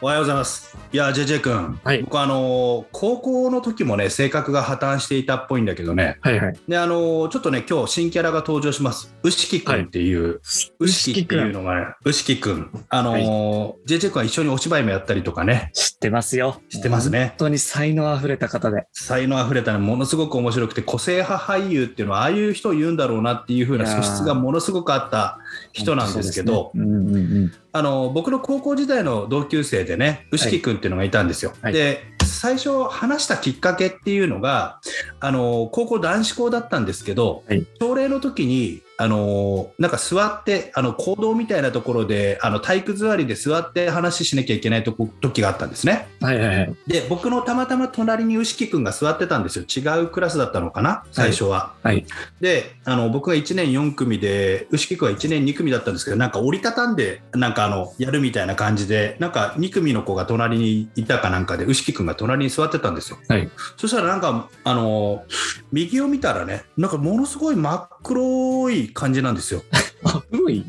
おはようございます。いや JJ 君、はい。僕あの高校の時もね性格が破綻していたっぽいんだけどね。はいはい。であのちょっとね今日新キャラが登場します。牛木君っていう、牛木っていうのがね牛木君。あの、JJ 君は一緒にお芝居もやったりとかね。知ってますよ。知ってますね。本当に才能あふれた方で。才能あふれたねものすごく面白くて個性派俳優っていうのはああいう人を言うんだろうなっていう風ないやー。素質がものすごくあった人なんですけど。ね。うんうんうん。あの僕の高校時代の同級生でね牛木君っていうのがいたんですよ。はい。で最初話したきっかけっていうのがあの高校男子校だったんですけど、はい。朝礼の時にあのなんか座ってあの講堂みたいなところであの体育座りで座って話しなきゃいけないとこ時があったんですね。はいはいはいで僕のたまたま隣に牛木君が座ってたんですよ違うクラスだったのかな？最初は。はいであの僕が1年4組で牛木君は1年2組だったんですけどなんか折りたたんでなんかあのやるみたいな感じでなんか2組の子が隣にいたかなんかで牛木君が隣に座ってたんですよ。はいそしたらなんかあの右を見たらねなんかものすごい真っ黒い感じなんですよ。あ古い？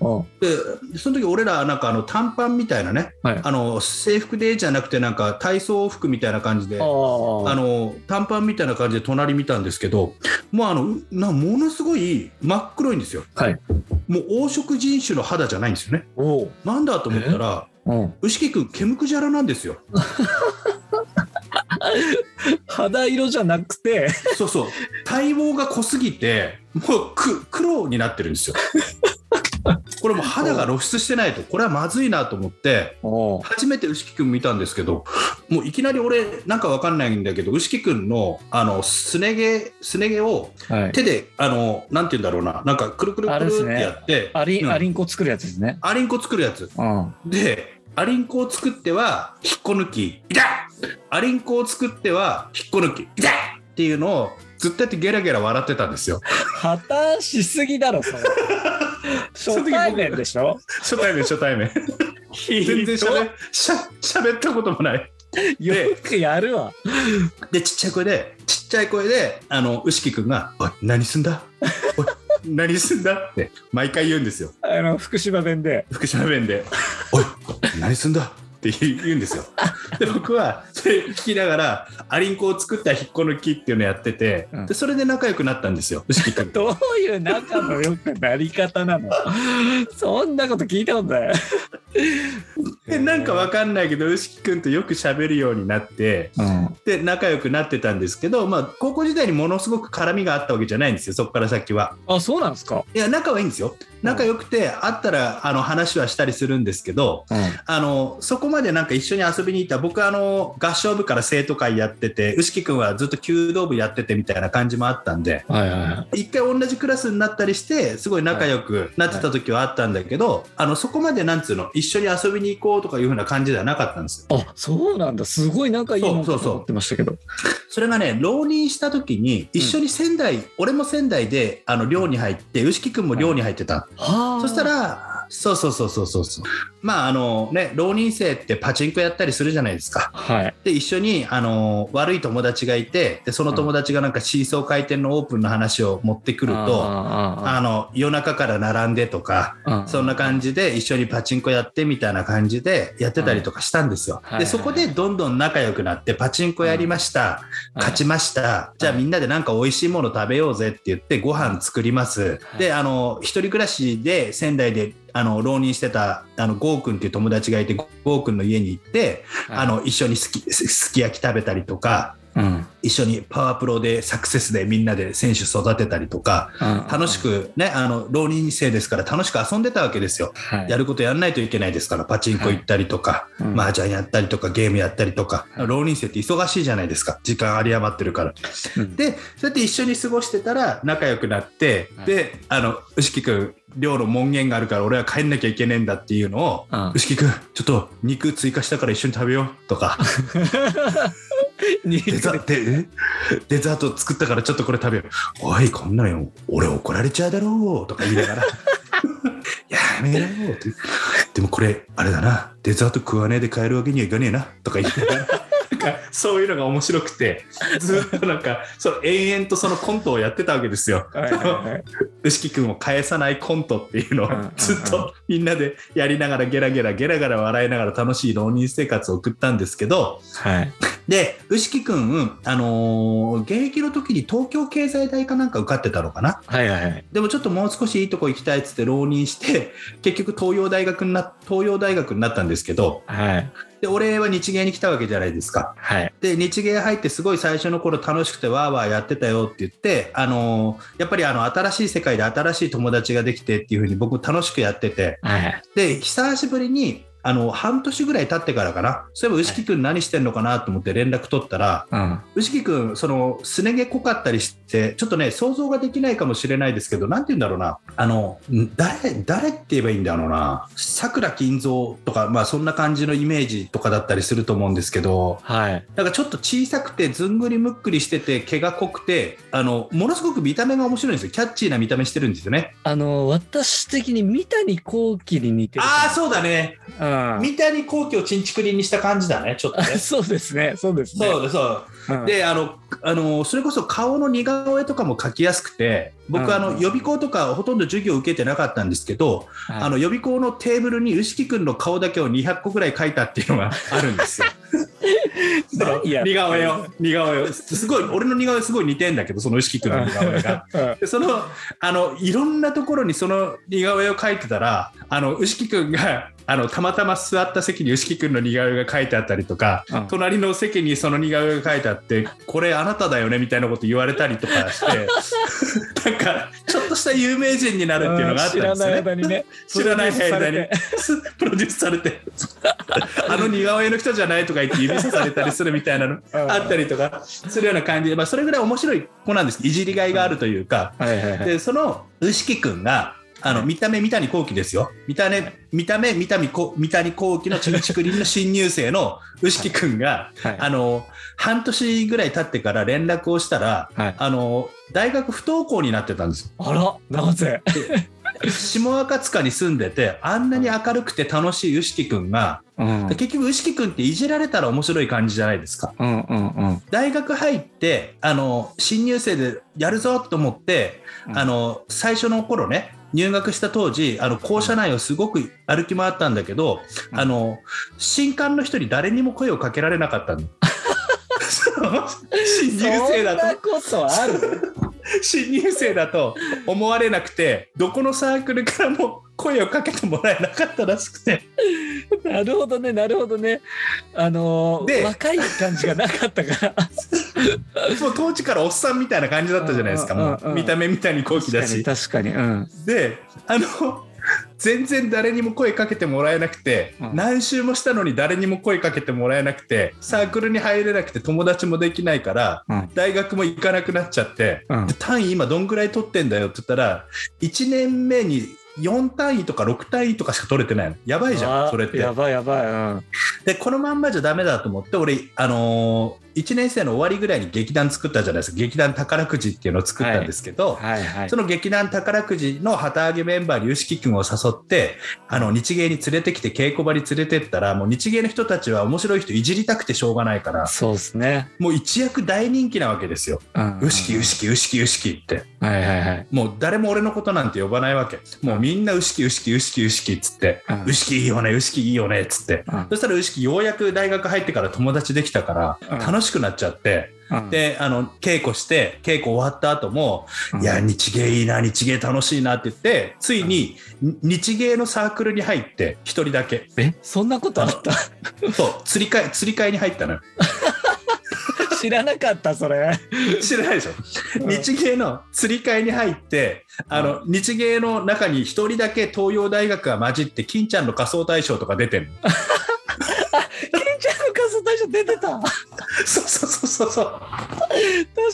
あ。でその時俺らなんかあの短パンみたいなねはい。あの制服でじゃなくてなんか体操服みたいな感じであの短パンみたいな感じで隣見たんですけどもうあのうなものすごい真っ黒いんですよ。はい。もう黄色人種の肌じゃないんですよね。なんだと思ったらうん。牛木君毛むくじゃらなんですよ。肌色じゃなくて？そうそう。体毛が濃すぎてもうく黒になってるんですよ。これもう肌が露出してないとこれはまずいなと思って初めて牛木君見たんですけどもういきなり俺なんかわかんないんだけど牛木君のあのすね毛すね毛をはい。手であのなんて言うんだろうななんかくるくるくるってやってアリン、うん。アリンコ作るやつですね。アリンコ作るやつ。うん。でアリンコを作っては引っこ抜き痛っ!アリンコを作っては引っこ抜き痛っ!っていうのをずっとやってゲラゲラ笑ってたんですよ破綻しすぎだろそれ。初対面でしょ？初対面初対面。全然しゃべしゃしゃべったこともない。よくやるわ。でちっちゃい声でちっちゃい声であの牛木君が「おい何すんだ？おい何すんだ?」って毎回言うんですよ。あの福島弁で。福島弁で「おい何すんだ?」って言うんですよ。で僕はそれ聞きながらアリンコを作った引っこ抜きっていうのをやってて、うん。でそれで仲良くなったんですよ。どういう仲の良くなり方なの？そんなこと聞いたことない。でなんかわかんないけど牛木君とよく喋るようになってうん。で仲良くなってたんですけど、まあ、高校時代にものすごく絡みがあったわけじゃないんですよそこから先は。あそうなんですか？いや仲はいいんですよ仲良くて会ったらあの話はしたりするんですけどうん。あのそこまでなんか一緒に遊びに行った僕あの合唱部から生徒会やってて牛木君はずっと弓道部やっててみたいな感じもあったんではいはいはい。一回同じクラスになったりしてすごい仲良くなってた時はあったんだけど、あのそこまでなんつうの一緒に遊びに行こうとかいう風な感じではなかったんですよ。あそうなんだ。すごい仲いいもんそうそうそう。と思ってましたけど。それがね浪人した時に一緒に仙台、俺も仙台であの寮に入って牛木君も寮に入ってた、はあそしたらそうそうそうそうそうそう。まああのね浪人生ってパチンコやったりするじゃないですか。はい。で一緒にあの悪い友達がいてでその友達がなんかシーソー回転のオープンの話を持ってくるとああの夜中から並んでとかあそんな感じで一緒にパチンコやってみたいな感じでやってたりとかしたんですよ。はい。でそこでどんどん仲良くなってパチンコやりました、勝ちました、じゃあみんなでなんか美味しいもの食べようぜって言ってご飯作ります。はい。であの一人暮らしで仙台であの浪人してたあのゴーくんっていう友達がいてゴーくんの家に行って、あの一緒にすきすすき焼き食べたりとかうん。一緒にパワープロでサクセスでみんなで選手育てたりとか、楽しくね、あの、浪人生ですから楽しく遊んでたわけですよ。はい。やることやんないといけないですから、パチンコ行ったりとか、うん。麻雀やったりとか、ゲームやったりとか、はい。浪人生って忙しいじゃないですか。時間有り余ってるから。うん。で、そうやって一緒に過ごしてたら仲良くなって、はい。で、あの、牛木くん、寮の門限があるから俺は帰んなきゃいけねえんだっていうのを、うん。牛木くん、ちょっと肉追加したから一緒に食べようとか、デザデデザート作ったからちょっとこれ食べよう。おい、こんなんよ、俺怒られちゃうだろうとか言いながら。やめろって。でもこれ、あれだな、デザート食わねえで帰るわけにはいかねえなとか言いながら。かそういうのが面白くてずっとなんかその延々とそのコントをやってたわけですよ。牛木君を返さないコントっていうのをずっとみんなでやりながらゲラゲラゲラゲラ笑いながら楽しい浪人生活を送ったんですけどはい。で牛木君、あのー現役の時に東京経済大かなんか受かってたのかな？はいはいはい。でもちょっともう少しいいとこ行きたいっつって浪人して結局東洋大学にな東洋大学になったんですけどはいで俺は日芸に来たわけじゃないですか。はい。で日芸入ってすごい最初の頃楽しくてわーわーやってたよって言って、あのーやっぱりあの新しい世界で新しい友達ができてっていう風に僕楽しくやってて。はい。で久しぶりにあの半年ぐらい経ってからかな。そういえば牛木君何してんのかな？と思って連絡取ったら、うん。牛木君そのすね毛濃かったりしてちょっとね想像ができないかもしれないですけどなんて言うんだろうな。あのん誰誰って言えばいいんだろうな。さくら金蔵とかまあそんな感じのイメージとかだったりすると思うんですけど。はい。なんかちょっと小さくてずんぐりむっくりしてて毛が濃くてあのものすごく見た目が面白いんですよ。キャッチーな見た目してるんですよね。あの私的に三谷幸喜に似てるああそうだね。うん三谷幸喜をちんちくりんにした感じだねちょっとあね。そうですね。そうですね。そうだそう。うん。であのあのそれこそ顔の似顔絵とかも描きやすくて僕、うん。あの予備校とかほとんど授業受けてなかったんですけど、はい。あの予備校のテーブルに牛木君の顔だけを200個ぐらい描いたっていうのがあるんですよ。似顔絵を似顔絵を。すごい俺の似顔絵すごい似てんだけどその牛木君の似顔絵が。そのあのいろんなところにその似顔絵を描いてたらあの牛木君があのたまたま座った席に牛木君の似顔絵が書いてあったりとか、うん。隣の席にその似顔絵が書いてあってこれあなただよねみたいなこと言われたりとかして なんかちょっとした有名人になるっていうのがあったんですよね。知らない間にね知らない間にプロデュースされて。プロデュースされて。あの似顔絵の人じゃないとか言って指さされたりするみたいなのあったりとかするような感じで、まあ、それぐらい面白い子なんです。いじりがいがあるというか、はいはいはい。でその牛木君があの見た目三谷幸喜ですよ。見た目見た目三谷幸喜のちんちくりんの新入生の牛木君が、はい。あの半年ぐらい経ってから連絡をしたらはい。あの大学不登校になってたんですよ。あらなぜ？下赤塚に住んでてあんなに明るくて楽しい牛木君がうん。結局牛木君っていじられたら面白い感じじゃないですか。うんうんうん。大学入ってあの新入生でやるぞと思って、うん。あの最初の頃ね入学した当時あの校舎内をすごく歩き回ったんだけど、うん。あの新官の人に誰にも声をかけられなかったの。新入生だそんなとことある？新入生だと思われなくてどこのサークルからも声をかけてもらえなかったらしくて。なるほどねなるほどね。あのーで若い感じがなかったから。もう当時からおっさんみたいな感じだったじゃないですか。もう見た目みたいに高貴だし。確かに確かに。うん。であの全然誰にも声かけてもらえなくて、うん。何周もしたのに誰にも声かけてもらえなくてサークルに入れなくて友達もできないから、うん。大学も行かなくなっちゃって、うん。で単位今どんぐらい取ってんだよって言ったら1年目に4単位とか6単位とかしか取れてないの。やばいじゃんそれって。やばいやばいうん。でこのまんまじゃダメだと思って俺あの1年生の終わりぐらいに劇団作ったじゃないですか。劇団宝くじっていうのを作ったんですけど、はいはいその劇団宝くじの旗揚げメンバーに牛木君を誘ってあの日芸に連れてきて稽古場に連れてったらもう日芸の人たちは面白い人いじりたくてしょうがないからそうですね。もう一躍大人気なわけですよ。うん。牛木牛木牛木牛木って。はいはいはい。もう誰も俺のことなんて呼ばないわけ。もうみんな牛木牛木牛木牛木っつって。うん。牛木いいよね牛木いいよねっつって。うん。そしたら牛木ようやく大学入ってから友達できたからうん楽しくなっちゃってうん。であの稽古して稽古終わった後もうん。いや日芸いいな日芸楽しいなって言ってついにに日芸のサークルに入って一人だけ。え？そんなことあった？そう釣り会釣り会に入ったのよ。知らなかったそれ。知らないでしょ。日芸の釣り会に入ってあの日芸の中に一人だけ東洋大学が混じって金ちゃんの仮装大賞とか出てるの。ケンちゃんの仮装大賞出てた？そうそうそうそう。そう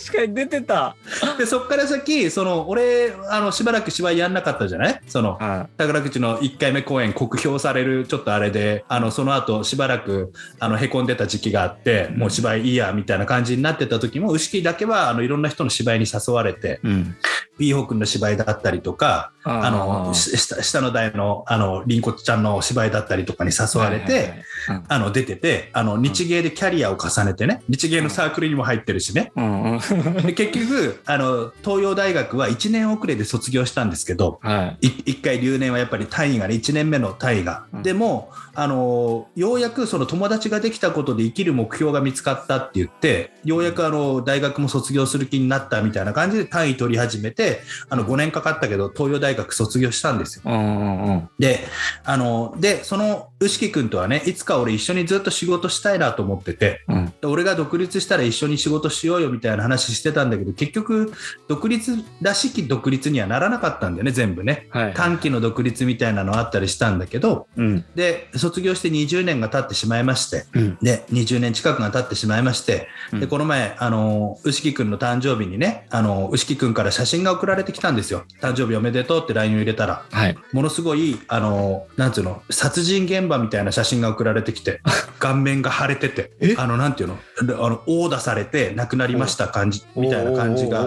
確かに出てた。でそっから先その俺あのしばらく芝居やんなかったじゃない？そのは宝くじの1回目公演酷評されるちょっとあれであのその後しばらくあのへこんでた時期があって、もう芝居いいやみたいな感じになってた時も牛木だけはあのいろんな人の芝居に誘われてい、うん、ビーホー君の芝居だったりとかあのし下下の台のあのりんこちゃんの芝居だったりとかに誘われて、はいはいはい。あの出ててあの日芸でキャリアを重ねてね日芸のサークルにも入ってるしね。うんうん。で結局あの東洋大学は1年遅れで卒業したんですけどはい。1回留年はやっぱり単位がね1年目の単位が、うん。でもあのようやくその友達ができたことで生きる目標が見つかったって言ってようやくあの大学も卒業する気になったみたいな感じで単位取り始めてあの5年かかったけど東洋大学卒業したんですよ。うんうんうん。であのでその牛木君とはねいつか俺一緒にずっと仕事したいなと思っててうん。で俺が独立したら一緒に仕事しようよみたいな話してたんだけど結局独立らしき独立にはならなかったんだよね全部ね。はい。短期の独立みたいなのあったりしたんだけどうん。で卒業して20年が経ってしまいましてうん。で20年近くが経ってしまいましてでうん。この前あの牛木君の誕生日にねあの牛木君から写真が送られてきたんですよ。誕生日おめでとうって LINE を入れたら。はい。ものすごいあのなんていうの殺人現場みたいな写真が送られてきて 顔面が腫れててえ？あのなんていうのあの殴打されて亡くなりました感じみたいな感じが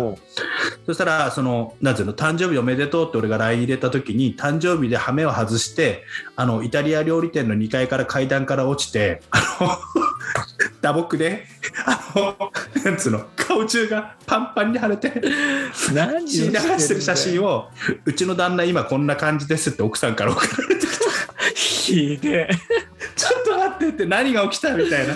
そしたらそのなんていうの誕生日おめでとうって俺が LINE 入れた時に誕生日で羽目を外してあのイタリア料理店の2階から階段から落ちてあの 打撲であのなんつうの顔中がパンパンに腫れて何を血流してる写真ををうちの旦那今こんな感じですって奥さんから送られてきた。ひでえ。ちょっと待ってって何が起きたみたいな。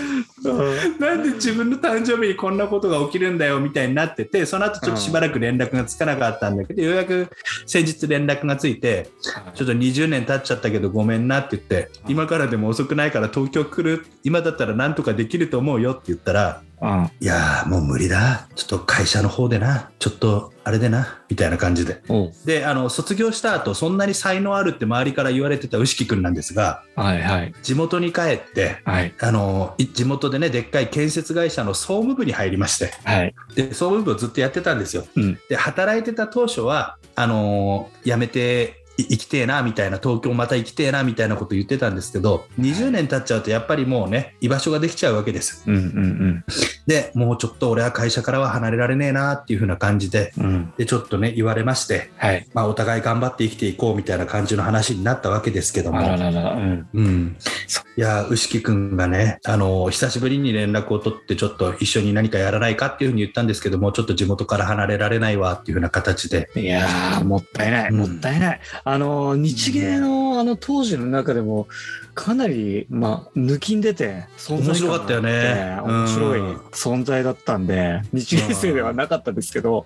なんで自分の誕生日にこんなことが起きるんだよみたいになっててその後ちょっとしばらく連絡がつかなかったんだけど、ようやく先日連絡がついてちょっと20年経っちゃったけどごめんなって言って今からでも遅くないから東京来る？今だったらなんとかできると思うよって言ったらうん。いやーもう無理だ。ちょっと会社の方でな。ちょっとあれでな。みたいな感じで。であの卒業した後そんなに才能あるって周りから言われてた牛木君なんですがはいはい。地元に帰ってはい。あのい地元でねでっかい建設会社の総務部に入りまして。はい。で総務部をずっとやってたんですよ。うん。で働いてた当初はあのー辞めてい生きてえなみたいな東京また生きてえなみたいなこと言ってたんですけど20年経っちゃうとやっぱりもうね居場所ができちゃうわけです。うんうん。でもうちょっと俺は会社からは離れられねえなっていう風な感じでうん。うんでちょっとね言われまして、はい。まあ、お互い頑張って生きていこうみたいな感じの話になったわけですけども。あらららうん。うん。そ、いや牛木君がね、あの久しぶりに連絡を取ってちょっと一緒に何かやらないかっていうふうに言ったんですけどもちょっと地元から離れられないわっていうふうな形で。いやーもったいない、うん。もったいない。あの日芸のあの当時の中でもかなりまあ抜きん出て面白かったよね。面白いうん。存在だったんで日芸生ではなかったですけど。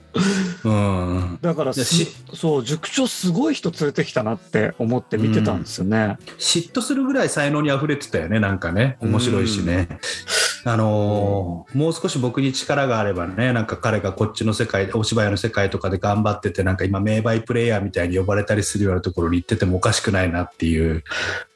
うん、だからそう塾長すごい人連れてきたなって思って見てたんですよね。嫉妬するぐらい才能に溢れてたよねなんかね。面白いしね。あのーもう少し僕に力があればねなんか彼がこっちの世界お芝居の世界とかで頑張っててなんか今名バイプレイヤーみたいに呼ばれたりするようなところに行っててもおかしくないなっていう。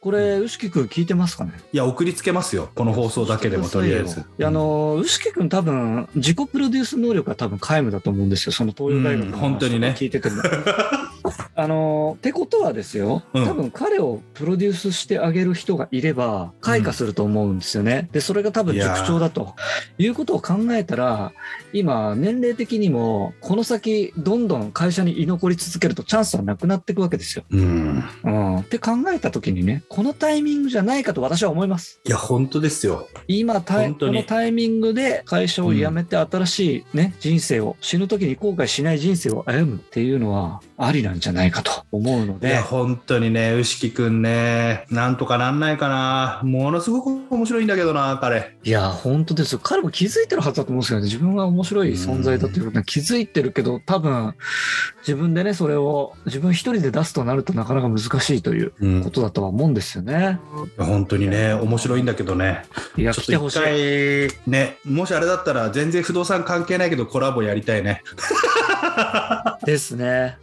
これ牛木君聞いてますかね？いや送りつけますよ。この放送だけでもとりあえず。あの牛木君多分自己プロデュース能力が多分皆無だと思うんですよ。その東洋大学のうん本当にね。聞いてても。あのってことはですよ、うん。多分彼をプロデュースしてあげる人がいれば開花すると思うんですよね。でそれが多分塾長だということを考えたら今年齢的にもこの先どんどん会社に居残り続けるとチャンスはなくなっていくわけですよ。うん。うん、って考えた時にねこのタイミングじゃないかと私は思います。いや本当ですよ。今タイ本当に。このタイミングで会社を辞めて新しい、ね人生を死ぬ時に後悔しない人生を歩むっていうのはありなんじゃないかと思うのでいや、本当にね、牛木くんね、なんとかなんないかな。ものすごく面白いんだけどな、彼。いや、本当ですよ。彼も気づいてるはずだと思うんですけどね、自分は面白い存在だということに気づいてるけど、多分、自分でね、それを自分一人で出すとなるとなかなか難しいといううんことだとは思うんですよね。本当にね、面白いんだけどね。いや、ってほしい。回、ね、もしあれだったら全然不動産関係ないけどコラボやりたいね。ですね。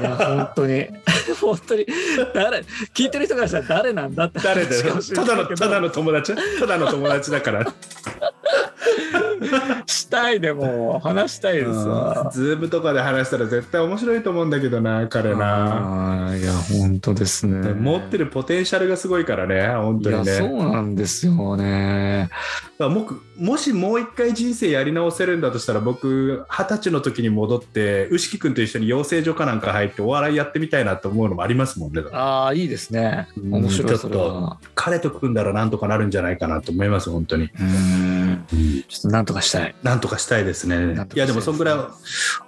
いや、本当に。本当に。誰、聞いてる人からしたら誰なんだって誰だよただのただの友達ただの友達だから。したいでも話したいですわ。ズームとかで話したら絶対面白いと思うんだけどな、彼な。いや、本当ですね。持ってるポテンシャルがすごいからね、本当にそうね。なんですよね。僕もしもう一回人生やり直せるんだとしたら、僕、二十歳の時に戻って、牛木君と一緒に養成所かなんか入ってお笑いやってみたいなと思うのもありますもんね。ああ、いいですね。うん面白い、ちょっと。彼と組んだらなんとかなるんじゃないかなと思います、本当に。うん。ちょっとなんとかしたい。なんとかしたいですね。ねいや、でもそんぐらい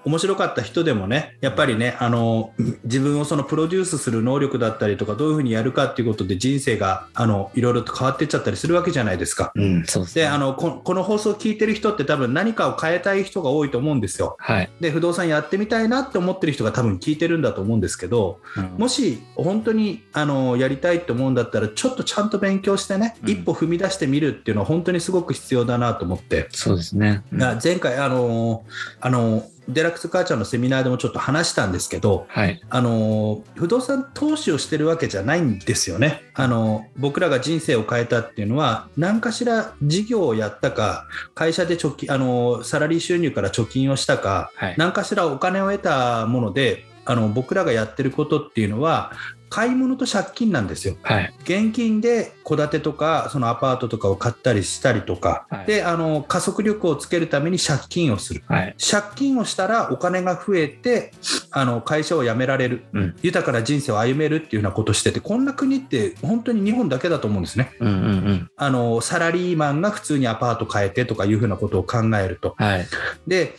面白かった人でもね、やっぱりね、あの、自分をそのプロデュースする能力だったりとか、どういうふうにやるかっていうことで人生が、あの、いろいろと変わっていっちゃったりするわけじゃないですか。うん、そうですね。で、あの、ここの放送を聞いてる人って多分何かを変えたい人が多いと思うんですよ。はい。で、不動産やってみたいなって思ってる人が多分聞いてるんだと思うんですけど、もし本当にあのやりたいと思うんだったら、ちょっとちゃんと勉強してね、うん一歩踏み出してみるっていうのは本当にすごく必要だなと思って。そうですね。うんあ前回あのあのデラックス母ちゃんのセミナーでもちょっと話したんですけどはい。あの不動産投資をしてるわけじゃないんですよねあの僕らが人生を変えたっていうのは何かしら事業をやったか会社で貯金あのサラリー収入から貯金をしたかはい。何かしらお金を得たものであの僕らがやってることっていうのは買い物と借金なんですよ。はい。現金で戸建てとかそのアパートとかを買ったりしたりとか、はいであの加速力をつけるために借金をするはい。借金をしたらお金が増えてあの会社を辞められるうん。豊かな人生を歩めるっていうようなことをしててこんな国って本当に日本だけだと思うんですねうんうんうん。あのサラリーマンが普通にアパート買えてとかいうふうなことを考えるとはい。で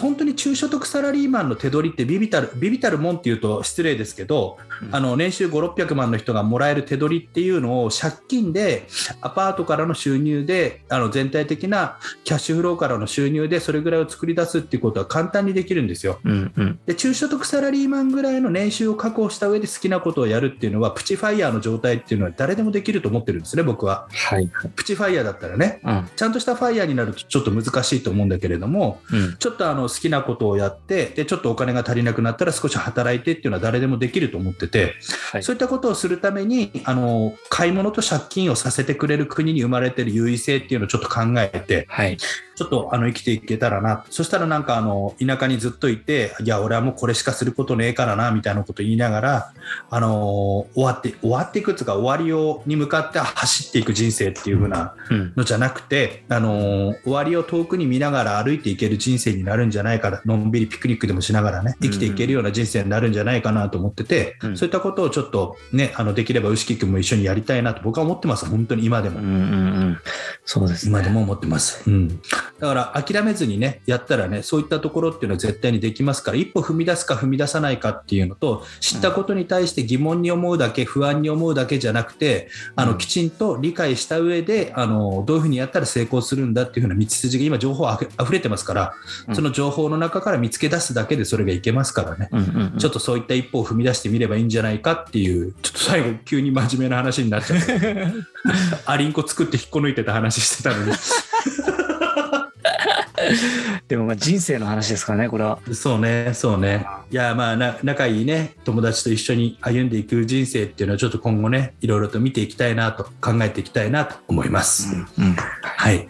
本当に中所得サラリーマンの手取りってビビたるビビたるもんっていうと失礼ですけど、うんあの年収5、600万の人がもらえる手取りっていうのを借金でアパートからの収入であの全体的なキャッシュフローからの収入でそれぐらいを作り出すっていうことは簡単にできるんですよ。うんうん。で中所得サラリーマンぐらいの年収を確保した上で好きなことをやるっていうのはプチファイヤーの状態っていうのは誰でもできると思ってるんですね僕は。はい。プチファイヤーだったらねうん。ちゃんとしたファイヤーになるとちょっと難しいと思うんだけれどもうん。ちょっとあの好きなことをやってでちょっとお金が足りなくなったら少し働いてっていうのは誰でもできると思ってて、はい。そういったことをするためにあの買い物と借金をさせてくれる国に生まれてる優位性っていうのをちょっと考えてはい。ちょっとあの生きていけたらなそしたらなんかあの田舎にずっといていや俺はもうこれしかすることねえからなみたいなこと言いながらあの終わって終わっていくつか終わりをに向かって走っていく人生っていう風なうん。のじゃなくて、あのー終わりを遠くに見ながら歩いていける人生になるんじゃないかなのんびりピクニックでもしながらね生きていけるような人生になるんじゃないかなと思ってて、うんそういったことをちょっとねあのできれば牛木君も一緒にやりたいなと僕は思ってます本当に今でも。うんうんうん。そうですね。今でも思ってます、うん、だから諦めずにねやったらねそういったところっていうのは絶対にできますから一歩踏み出すか踏み出さないかっていうのと知ったことに対して疑問に思うだけ不安に思うだけじゃなくてあのうんきちんと理解した上であのどういうふうにやったら成功するんだっていうふうな道筋が今情報あふ溢れてますから、うんその情報の中から見つけ出すだけでそれがいけますからね。うんうんうん。ちょっとそういった一歩を踏み出してみればいいんじゃないかっていう、ちょっと最後急に真面目な話になっちゃって、アリンコ作って引っこ抜いてた話してたのに。でもまあ人生の話ですからね、これは。そうね、そうね。いや、まあな、仲いいね、友達と一緒に歩んでいく人生っていうのは、ちょっと今後ね、いろいろと見ていきたいなと、考えていきたいなと思います。うん。はい。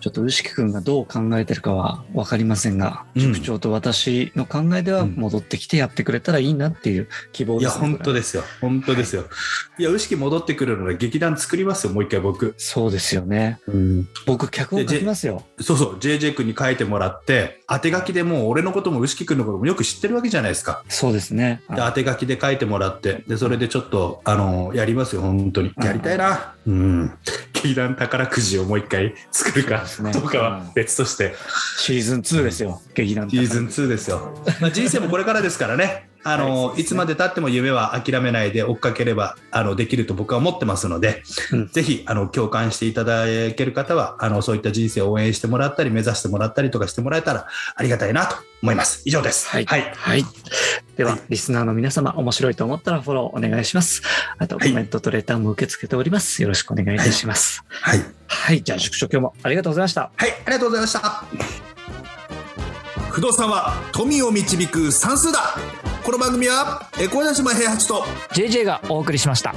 ちょっと牛木くんがどう考えてるかは分かりませんが、うん塾長と私の考えではうん戻ってきてやってくれたらいいなっていう希望いや、です、本当でですよ。本当ですよ。いや、牛木戻ってくるので、劇団作りますよ、もう一回僕。そうですよね。うん。僕、脚本書きますよ。そうそう、JJ 君に書いてもらって、当て書きでもう俺のことも牛木君のこともよく知ってるわけじゃないですか。そうですね。で当て書きで書いてもらって、で、それでちょっと、あの、やりますよ、本当に。やりたいな。うん。劇団宝くじをもう一回作るかねどうかは別として、シーズン2ですよ、劇団シーズン2ですよ。まあ、人生もこれからですからね。あの、い、つまでたっても夢は諦めないで追っかければあのできると僕は思ってますので、うん、ぜひあの共感していただける方はあのそういった人生を応援してもらったり目指してもらったりとかしてもらえたらありがたいなと思います。以上です。はい、はい、はい、では、はい、リスナーの皆様面白いと思ったらフォローお願いします。あとコメントとレターも受け付けております、よろしくお願いいたします。はい、はい、じゃあ宿長今日もありがとうございました。はい。ありがとうございました。不動産は富を導く算数だこの番組はえ小林島平八と JJ がお送りしました。